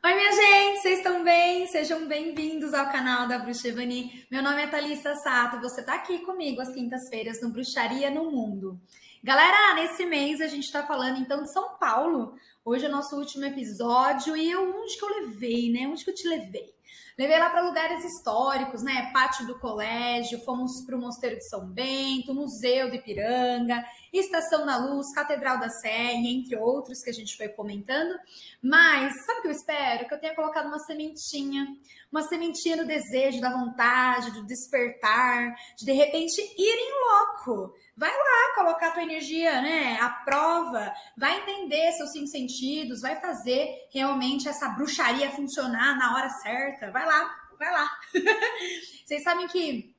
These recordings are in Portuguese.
Oi, minha gente, vocês estão bem? Sejam bem-vindos ao canal da Bruxa Evani. Meu nome é Thalissa Sato, você está aqui comigo às quintas-feiras no Bruxaria no Mundo. Galera, nesse mês a gente está falando então de São Paulo. Hoje é o nosso último episódio e eu, onde que eu levei, né? Onde que eu te levei? Levei lá para lugares históricos, né? Pátio do colégio, fomos para o Mosteiro de São Bento, Museu do Ipiranga, Estação da Luz, Catedral da Sé, entre outros que a gente foi comentando. Mas sabe o que eu espero? Que eu tenha colocado uma sementinha, uma sementinha do desejo, da vontade, do despertar, de de repente ir em loco. Vai lá colocar tua energia, né? A prova, vai entender seus cinco sentidos, vai fazer realmente essa bruxaria funcionar na hora certa. Vai lá, vai lá. Vocês sabem que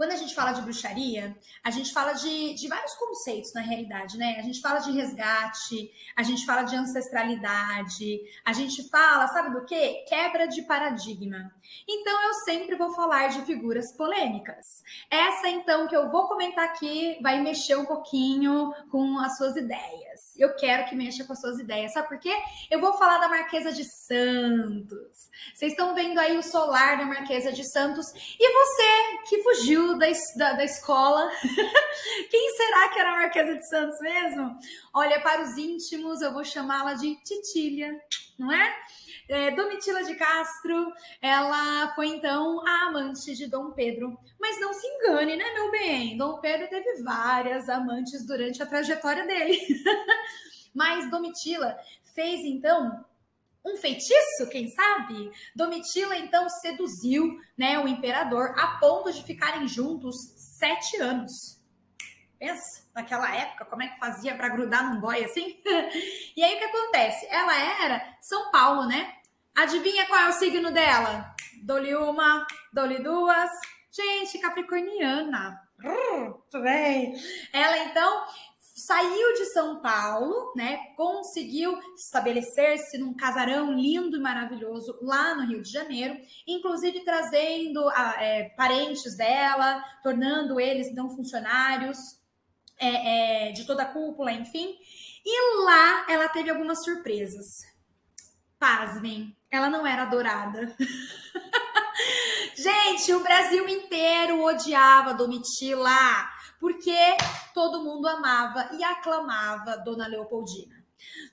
quando a gente fala de bruxaria, a gente fala de, de vários conceitos na realidade, né? A gente fala de resgate, a gente fala de ancestralidade, a gente fala, sabe do quê? Quebra de paradigma. Então eu sempre vou falar de figuras polêmicas. Essa então que eu vou comentar aqui vai mexer um pouquinho com as suas ideias. Eu quero que mexa com as suas ideias. Sabe por quê? Eu vou falar da Marquesa de Santos. Vocês estão vendo aí o solar da Marquesa de Santos e você que fugiu da, da, da escola. Quem será que era a Marquesa de Santos mesmo? Olha, para os íntimos, eu vou chamá-la de Titília, não é? é? Domitila de Castro, ela foi então a amante de Dom Pedro. Mas não se engane, né, meu bem? Dom Pedro teve várias amantes durante a trajetória dele. Mas Domitila fez então um feitiço, quem sabe? Domitila então seduziu né, o imperador a ponto de ficarem juntos sete anos. Pensa, naquela época, como é que fazia para grudar num boy assim? e aí o que acontece? Ela era São Paulo, né? Adivinha qual é o signo dela? Dou-lhe uma, dou-lhe duas. Gente, capricorniana. Muito bem. Ela então saiu de São Paulo, né? Conseguiu estabelecer-se num casarão lindo e maravilhoso lá no Rio de Janeiro, inclusive trazendo a, é, parentes dela, tornando eles então funcionários é, é, de toda a cúpula, enfim. E lá ela teve algumas surpresas. Pasmem, ela não era adorada. Gente, o Brasil inteiro odiava Domitila porque todo mundo amava e aclamava Dona Leopoldina.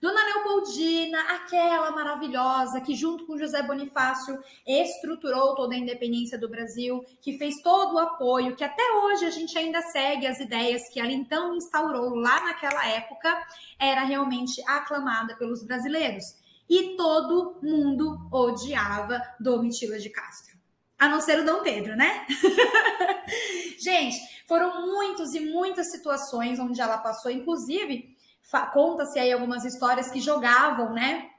Dona Leopoldina, aquela maravilhosa que, junto com José Bonifácio, estruturou toda a independência do Brasil, que fez todo o apoio, que até hoje a gente ainda segue as ideias que ela então instaurou lá naquela época, era realmente aclamada pelos brasileiros. E todo mundo odiava Domitila de Castro. A não ser o Dom Pedro, né? gente, foram muitos e muitas situações onde ela passou, inclusive, conta-se aí algumas histórias que jogavam, né?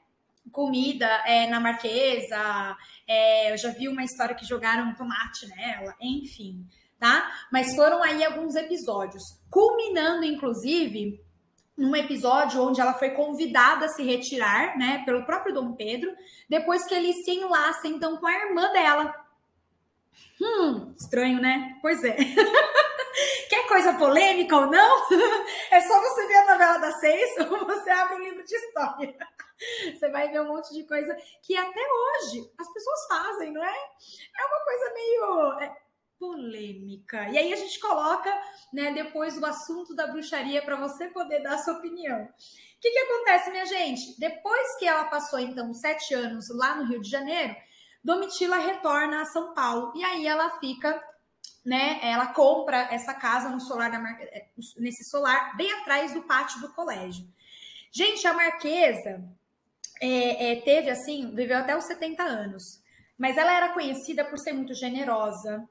Comida é, na Marquesa, é, eu já vi uma história que jogaram tomate nela, enfim, tá? Mas foram aí alguns episódios, culminando, inclusive, num episódio onde ela foi convidada a se retirar, né, pelo próprio Dom Pedro, depois que ele se enlaça então com a irmã dela. Hum, estranho, né? Pois é. Quer coisa polêmica ou não? É só você ver a novela das seis ou você abre um livro de história. Você vai ver um monte de coisa que até hoje as pessoas fazem, não é? É uma coisa meio é, polêmica. E aí a gente coloca, né, depois o assunto da bruxaria para você poder dar a sua opinião. O que, que acontece, minha gente? Depois que ela passou, então, sete anos lá no Rio de Janeiro, Domitila retorna a São Paulo e aí ela fica né? Ela compra essa casa no solar da Mar... É, nesse solar bem atrás do pátio do colégio. Gente, a Marquesa é, é, teve assim, viveu até os 70 anos, mas ela era conhecida por ser muito generosa.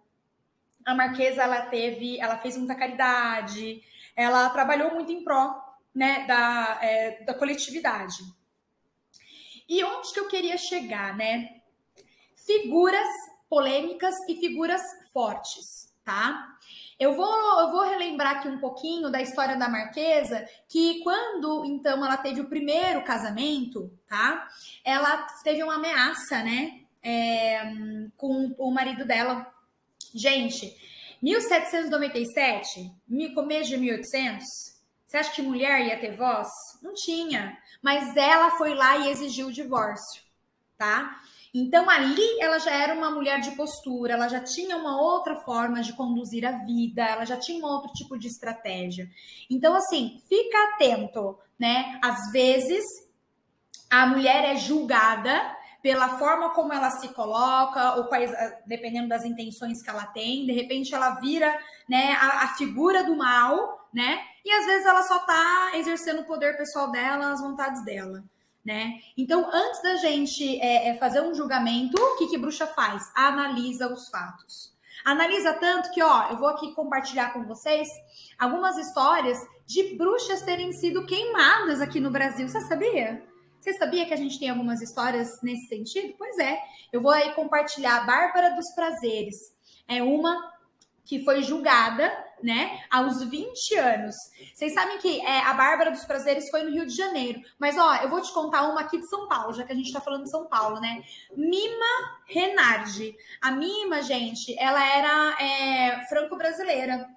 A Marquesa ela teve, ela fez muita caridade, ela trabalhou muito em pró, né, da, é, da coletividade. E onde que eu queria chegar, né? Figuras polêmicas e figuras fortes, tá? Eu vou, eu vou relembrar aqui um pouquinho da história da Marquesa, que quando então ela teve o primeiro casamento, tá? Ela teve uma ameaça, né? É, com o marido dela. Gente, 1797, começo de 1800, você acha que mulher ia ter voz? Não tinha. Mas ela foi lá e exigiu o divórcio. tá? Então ali ela já era uma mulher de postura, ela já tinha uma outra forma de conduzir a vida, ela já tinha um outro tipo de estratégia. Então assim, fica atento, né? Às vezes a mulher é julgada pela forma como ela se coloca ou quais, dependendo das intenções que ela tem, de repente ela vira, né, a, a figura do mal, né? E às vezes ela só tá exercendo o poder pessoal dela, as vontades dela né? Então, antes da gente é, é fazer um julgamento, o que, que bruxa faz? Analisa os fatos. Analisa tanto que, ó, eu vou aqui compartilhar com vocês algumas histórias de bruxas terem sido queimadas aqui no Brasil. Você sabia? Você sabia que a gente tem algumas histórias nesse sentido? Pois é. Eu vou aí compartilhar a Bárbara dos Prazeres. É uma que foi julgada, né, aos 20 anos. Vocês sabem que é, a Bárbara dos Prazeres foi no Rio de Janeiro, mas ó, eu vou te contar uma aqui de São Paulo, já que a gente tá falando de São Paulo, né? Mima Renardi. A Mima, gente, ela era é, franco-brasileira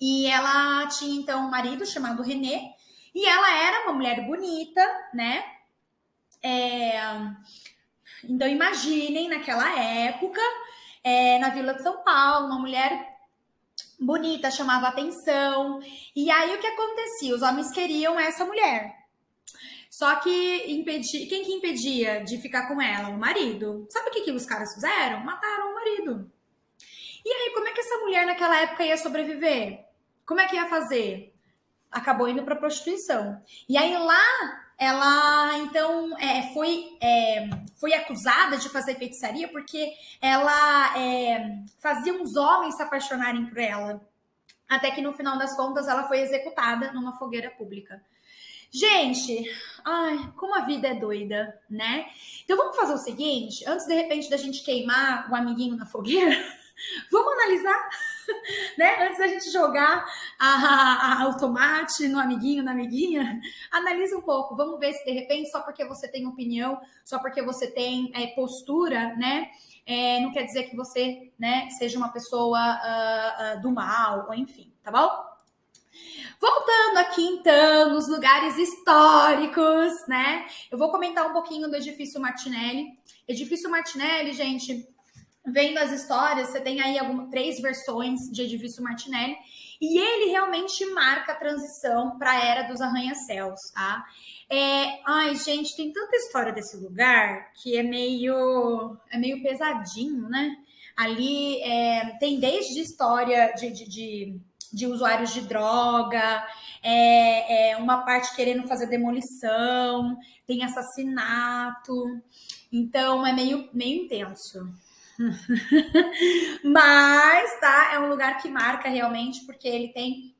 e ela tinha então um marido chamado René e ela era uma mulher bonita, né? É... Então imaginem naquela época, é, na Vila de São Paulo, uma mulher bonita, chamava atenção. E aí o que acontecia? Os homens queriam essa mulher. Só que impedi... quem que impedia de ficar com ela? O marido. Sabe o que, que os caras fizeram? Mataram o marido. E aí, como é que essa mulher naquela época ia sobreviver? Como é que ia fazer? Acabou indo para prostituição. E aí lá ela então é, foi, é, foi acusada de fazer feitiçaria porque ela é, fazia os homens se apaixonarem por ela. Até que no final das contas ela foi executada numa fogueira pública. Gente, ai, como a vida é doida, né? Então vamos fazer o seguinte, antes de repente da gente queimar o amiguinho na fogueira, vamos analisar né? Antes da gente jogar a, a, o tomate no amiguinho, na amiguinha, analisa um pouco. Vamos ver se de repente, só porque você tem opinião, só porque você tem é, postura, né? É, não quer dizer que você né, seja uma pessoa uh, uh, do mal, ou enfim, tá bom? Voltando aqui então nos lugares históricos, né? Eu vou comentar um pouquinho do edifício Martinelli. Edifício Martinelli, gente, vendo as histórias, você tem aí três versões de Edifício Martinelli, e ele realmente marca a transição para a era dos arranha-céus, tá? É, ai, gente, tem tanta história desse lugar que é meio, é meio pesadinho, né? Ali é, tem desde história de, de, de, de usuários de droga, é, é, uma parte querendo fazer demolição, tem assassinato, então é meio, meio intenso. Mas, tá? É um lugar que marca realmente, porque ele tem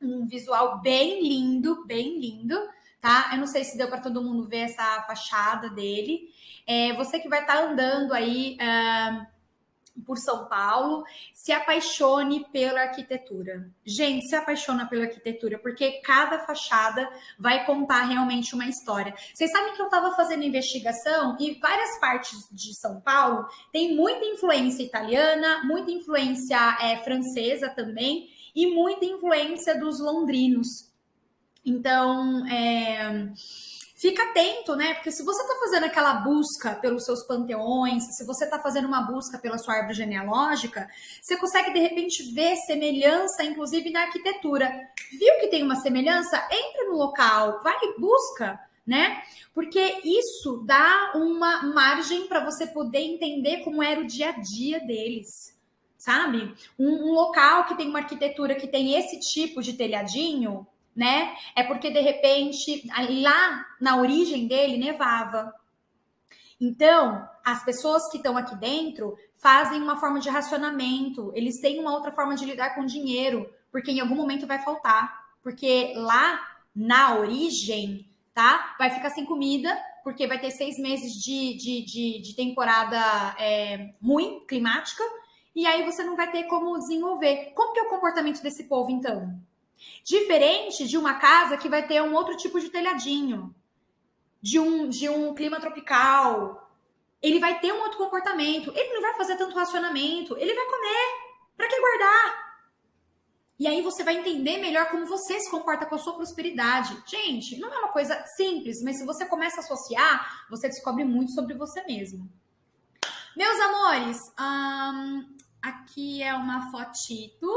um visual bem lindo, bem lindo, tá? Eu não sei se deu para todo mundo ver essa fachada dele. É, você que vai estar tá andando aí. Uh, por São Paulo, se apaixone pela arquitetura. Gente, se apaixona pela arquitetura, porque cada fachada vai contar realmente uma história. Vocês sabem que eu estava fazendo investigação e várias partes de São Paulo tem muita influência italiana, muita influência é, francesa também e muita influência dos londrinos. Então, é fica atento, né? Porque se você está fazendo aquela busca pelos seus panteões, se você está fazendo uma busca pela sua árvore genealógica, você consegue de repente ver semelhança, inclusive na arquitetura. Viu que tem uma semelhança? Entra no local, vai e busca. Né? Porque isso dá uma margem para você poder entender como era o dia a dia deles sabe? Um, um, local que tem uma arquitetura que tem esse tipo de telhadinho, né? É porque de repente lá na origem dele nevava. Então, as pessoas que estão aqui dentro fazem uma forma de racionamento, eles têm uma outra forma de lidar com dinheiro, porque em algum momento vai faltar. Porque lá na origem, tá? Vai ficar sem comida, porque vai ter seis meses de, de, de, de temporada é, ruim, climática, e aí você não vai ter como desenvolver. Como que é o comportamento desse povo, então? Diferente de uma casa que vai ter um outro tipo de telhadinho, de um, de um clima tropical. Ele vai ter um outro comportamento. Ele não vai fazer tanto racionamento. Ele vai comer. Para que guardar? E aí você vai entender melhor como você se comporta com a sua prosperidade. Gente, não é uma coisa simples, mas se você começa a associar, você descobre muito sobre você mesmo. Meus amores, hum, aqui é uma fotito,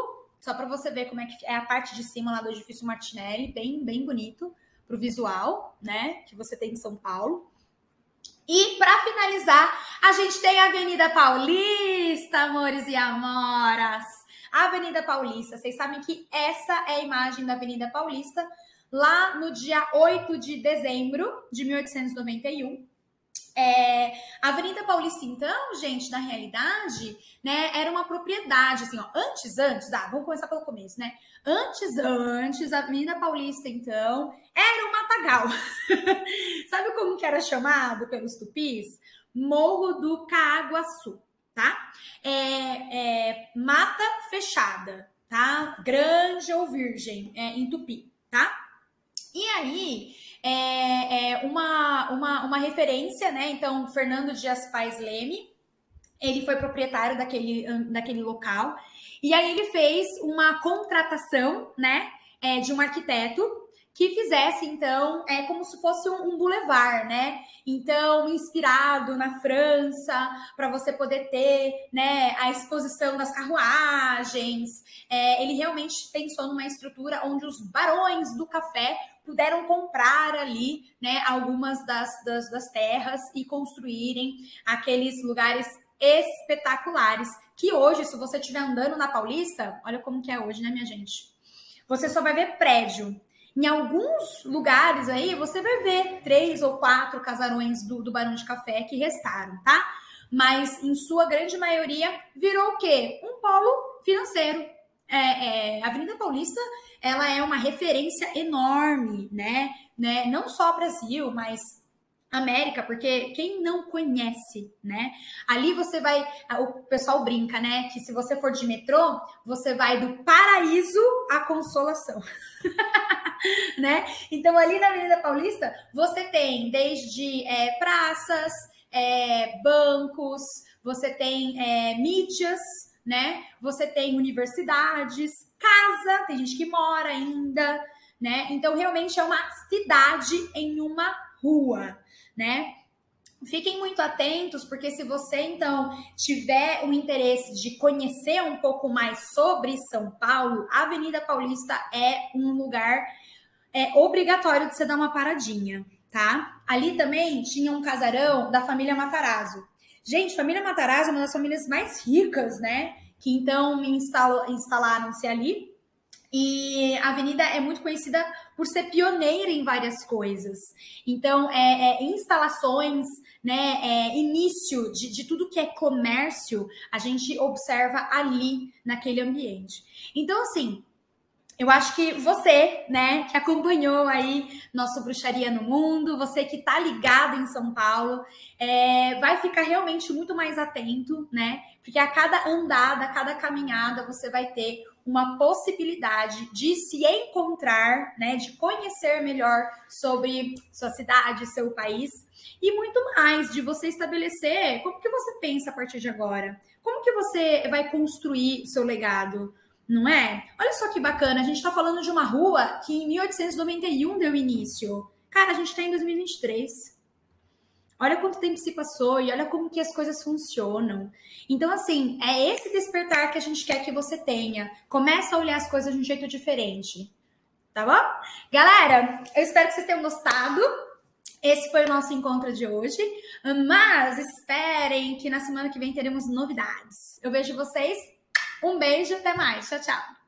só para você ver como é que é a parte de cima lá do edifício Martinelli, bem, bem bonito pro visual, né, que você tem em São Paulo. E para finalizar, a gente tem a Avenida Paulista, amores e amoras. A Avenida Paulista, vocês sabem que essa é a imagem da Avenida Paulista lá no dia 8 de dezembro de 1891. É, a Avenida Paulista, então, gente, na realidade, né, era uma propriedade, assim, ó, antes, antes, tá, vamos começar pelo começo, né? Antes, antes, a Avenida Paulista, então, era um matagal. Sabe como que era chamado pelos tupis? Morro do Caaguaçu, tá? É, é, mata fechada, tá? Grande ou virgem, é, em tupi, tá? E aí, é, é uma, uma, uma referência, né? Então, Fernando Dias Pais Leme, ele foi proprietário daquele, daquele local. E aí ele fez uma contratação, né, é, de um arquiteto que fizesse, então, é como se fosse um, um boulevard, né? Então, inspirado na França, para você poder ter, né, a exposição das carruagens. É, ele realmente pensou numa estrutura onde os barões do café puderam comprar ali, né, algumas das, das, das terras e construírem aqueles lugares espetaculares. Que hoje, se você estiver andando na Paulista, olha como que é hoje, né, minha gente? Você só vai ver prédio. Em alguns lugares aí, você vai ver três ou quatro casarões do, do Barão de Café que restaram, tá? Mas, em sua grande maioria, virou o quê? Um polo financeiro. É, é, a Avenida Paulista, ela é uma referência enorme, né? né? Não só Brasil, mas América, porque quem não conhece, né? Ali você vai, o pessoal brinca, né? Que se você for de metrô, você vai do paraíso à consolação, né? Então ali na Avenida Paulista você tem desde é, praças, é, bancos, você tem é, mídias, né? Você tem universidades, casa, tem gente que mora ainda, né? Então realmente é uma cidade em uma rua né? Fiquem muito atentos, porque se você então tiver o interesse de conhecer um pouco mais sobre São Paulo, a Avenida Paulista é um lugar é, obrigatório de você dar uma paradinha, tá? Ali também tinha um casarão da família Matarazzo. Gente, família Matarazzo é uma das famílias mais ricas, né? Que então instalaram-se ali e a avenida é muito conhecida por ser pioneira em várias coisas. Então, é, é instalações, né, é, início de, de tudo que é comércio, a gente observa ali naquele ambiente. Então, assim, eu acho que você, né, que acompanhou aí nosso Bruxaria no Mundo, você que tá ligado em São Paulo, é, vai ficar realmente muito mais atento, né? Porque a cada andada, a cada caminhada, você vai ter uma possibilidade de se encontrar, né, de conhecer melhor sobre sua cidade, seu país. E muito mais de você estabelecer como que você pensa a partir de agora, como que você vai construir seu legado, não é? Olha só que bacana, a gente está falando de uma rua que em 1891 deu início. Cara, a gente está em 2023. Olha quanto tempo se passou e olha como que as coisas funcionam. Então, assim, é esse despertar que a gente quer que você tenha. Começa a olhar as coisas de um jeito diferente. Tá bom? Galera, eu espero que vocês tenham gostado. Esse foi o nosso encontro de hoje. Mas esperem que na semana que vem teremos novidades. Eu vejo vocês. Um beijo, até mais. Tchau, tchau.